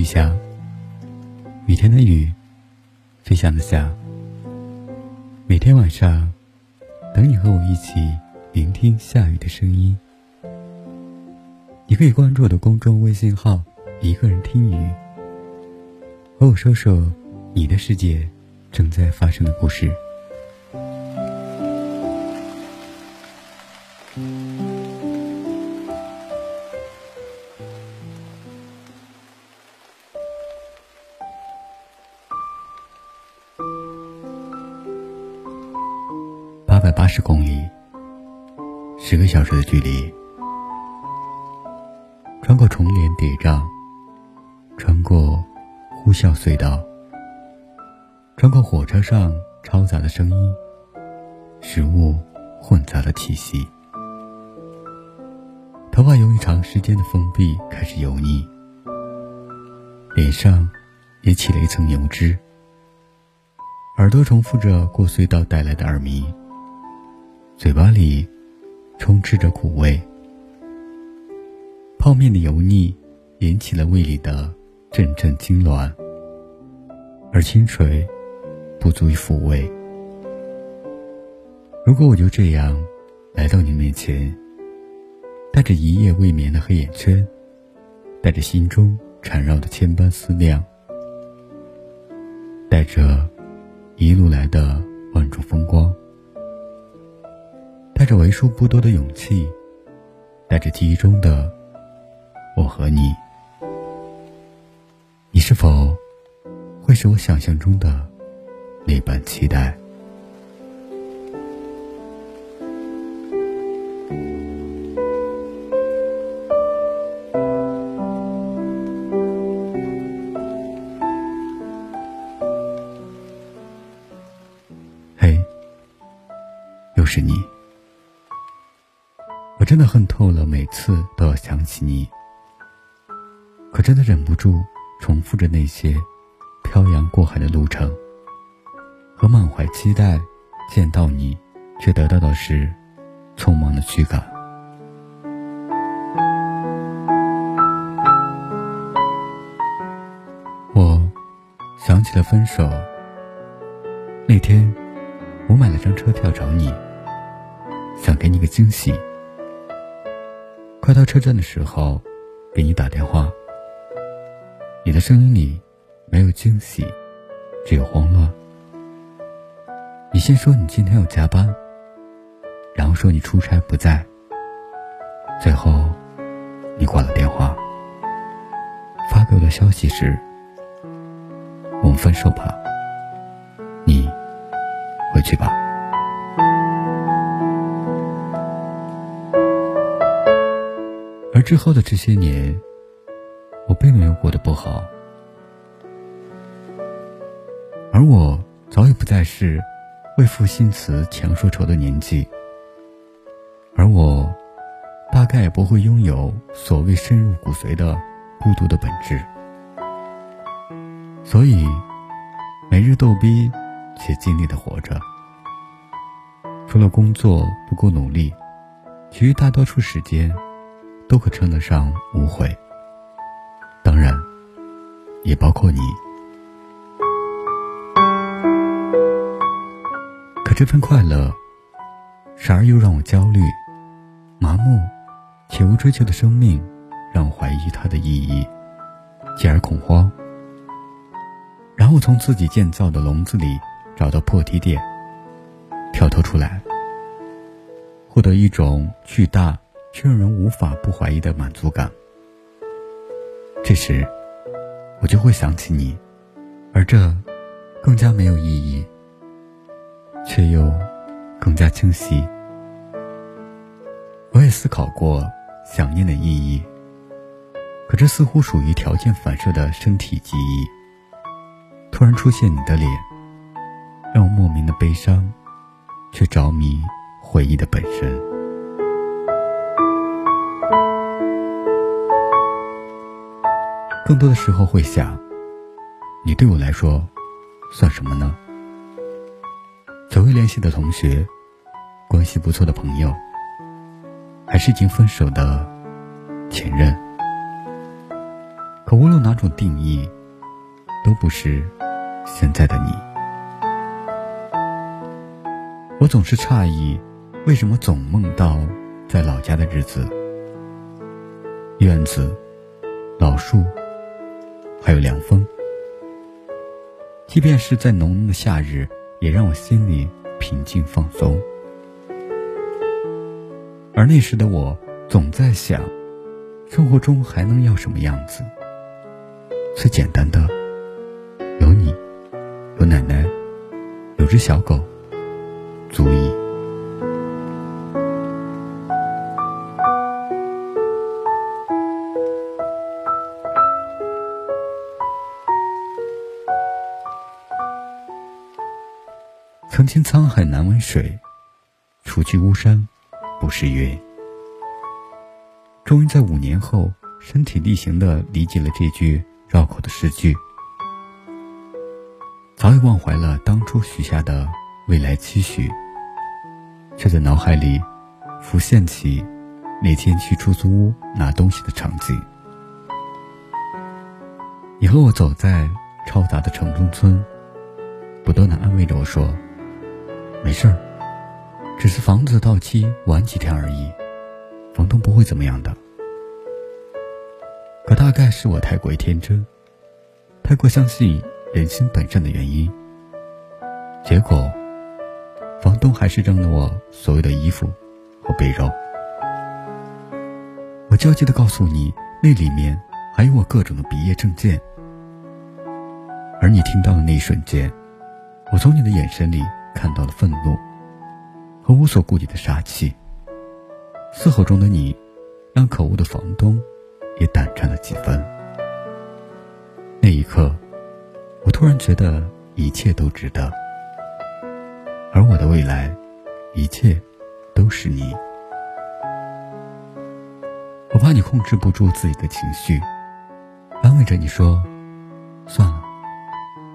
雨霞，雨天的雨，飞翔的翔。每天晚上，等你和我一起聆听下雨的声音。你可以关注我的公众微信号“一个人听雨”，和我说说你的世界正在发生的故事。距离，穿过重帘叠嶂，穿过呼啸隧道，穿过火车上嘈杂的声音，食物混杂的气息，头发由于长时间的封闭开始油腻，脸上也起了一层油脂，耳朵重复着过隧道带来的耳鸣。嘴巴里充斥着苦味，泡面的油腻引起了胃里的阵阵痉挛，而清水不足以抚慰。如果我就这样来到你面前，带着一夜未眠的黑眼圈，带着心中缠绕的千般思量，带着一路来的万种风光。带着为数不多的勇气，带着记忆中的我和你，你是否会是我想象中的那般期待？可真的忍不住重复着那些漂洋过海的路程，和满怀期待见到你，却得到的是匆忙的驱赶。我想起了分手那天，我买了张车票找你，想给你个惊喜。快到车站的时候，给你打电话。你的声音里没有惊喜，只有慌乱。你先说你今天要加班，然后说你出差不在，最后你挂了电话。发给我的消息是：我们分手吧，你回去吧。而之后的这些年，我并没有过得不好，而我早已不再是为赋新词强说愁的年纪，而我大概也不会拥有所谓深入骨髓的孤独的本质，所以每日逗逼且尽力的活着，除了工作不够努力，其余大多数时间。都可称得上无悔，也包括你。可这份快乐，时而又让我焦虑、麻木且无追求的生命，让我怀疑它的意义，继而恐慌。然后从自己建造的笼子里找到破题点，跳脱出来，获得一种巨大。却让人无法不怀疑的满足感。这时，我就会想起你，而这更加没有意义，却又更加清晰。我也思考过想念的意义，可这似乎属于条件反射的身体记忆。突然出现你的脸，让我莫名的悲伤，却着迷回忆的本身。更多的时候会想，你对我来说算什么呢？久未联系的同学，关系不错的朋友，还是已经分手的前任？可无论哪种定义，都不是现在的你。我总是诧异，为什么总梦到在老家的日子，院子、老树，还有凉风。即便是在浓浓的夏日，也让我心里平静放松。而那时的我，总在想，生活中还能要什么样子？最简单的，有你，有奶奶，有只小狗，足矣。曾经沧海难为水，除去巫山不是云。终于在五年后，身体力行的理解了这句绕口的诗句。早已忘怀了当初许下的未来期许，却在脑海里浮现起那天去出租屋拿东西的场景。你和我走在嘈杂的城中村，不断的安慰着我说。没事儿，只是房子到期晚几天而已，房东不会怎么样的。可大概是我太过于天真，太过相信人心本善的原因，结果，房东还是扔了我所有的衣服和被褥。我焦急的告诉你，那里面还有我各种的毕业证件。而你听到的那一瞬间，我从你的眼神里。看到了愤怒和无所顾忌的杀气，嘶吼中的你，让可恶的房东也胆战了几分。那一刻，我突然觉得一切都值得，而我的未来，一切都是你。我怕你控制不住自己的情绪，安慰着你说：“算了，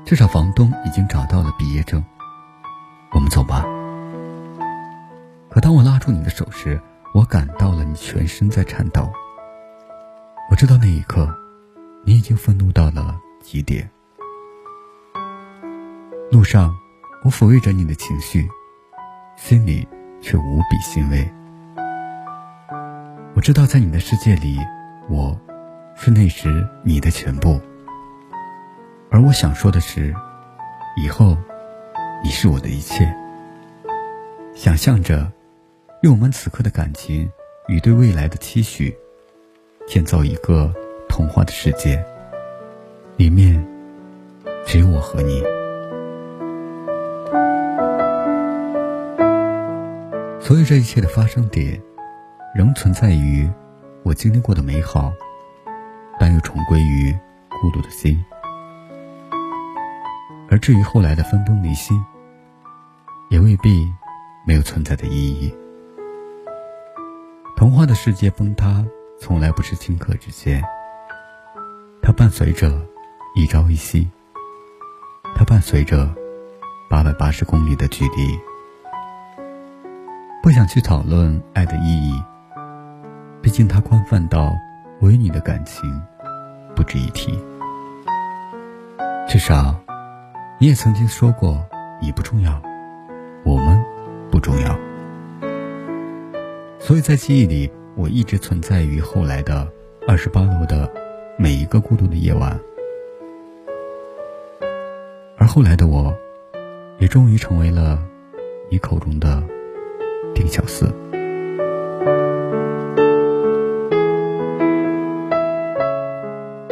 至少房东已经找到了毕业证。”我们走吧。可当我拉住你的手时，我感到了你全身在颤抖。我知道那一刻，你已经愤怒到了极点。路上，我抚慰着你的情绪，心里却无比欣慰。我知道，在你的世界里，我是那时你的全部。而我想说的是，以后。你是我的一切。想象着，用我们此刻的感情与对未来的期许，建造一个童话的世界，里面只有我和你。所有这一切的发生点，仍存在于我经历过的美好，但又重归于孤独的心。而至于后来的分崩离析，也未必没有存在的意义。童话的世界崩塌，从来不是顷刻之间，它伴随着一朝一夕，它伴随着八百八十公里的距离。不想去讨论爱的意义，毕竟它宽泛到我与你的感情不值一提。至少，你也曾经说过，你不重要。我们不重要，所以在记忆里，我一直存在于后来的二十八楼的每一个孤独的夜晚。而后来的我，也终于成为了你口中的丁小四。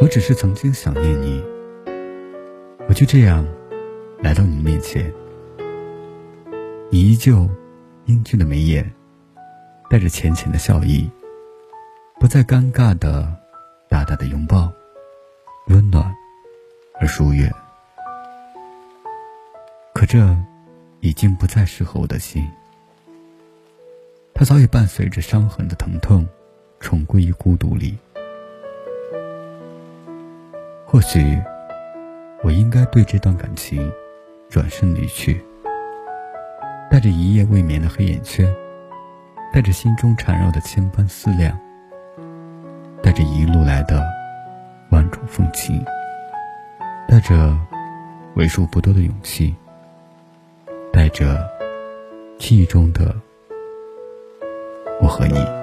我只是曾经想念你，我就这样来到你面前。你依旧英俊的眉眼，带着浅浅的笑意，不再尴尬的大大的拥抱，温暖而疏远。可这已经不再适合我的心，它早已伴随着伤痕的疼痛，重归于孤独里。或许我应该对这段感情转身离去。带着一夜未眠的黑眼圈，带着心中缠绕的千般思量，带着一路来的万种风情，带着为数不多的勇气，带着记忆中的我和你。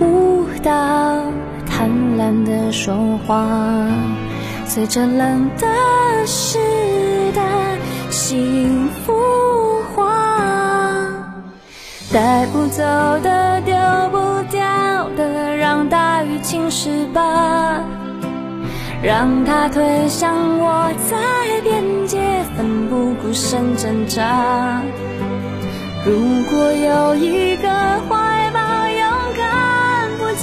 舞蹈，贪婪的说话，随着冷的湿的幸福化，带不走的，丢不掉的，让大雨侵蚀吧，让它推向我在边界，奋不顾身挣扎。如果有一个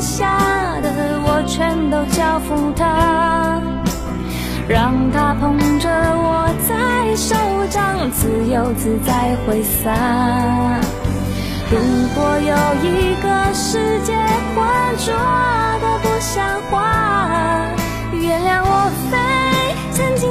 下的我全都交付他，让他捧着我在手掌，自由自在挥洒。如果有一个世界浑浊的不像话，原谅我飞，曾经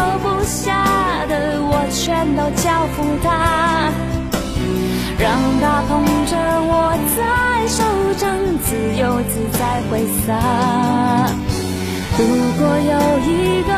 下的我全都交付他，让他捧着我在手掌，自由自在挥洒。如果有一个。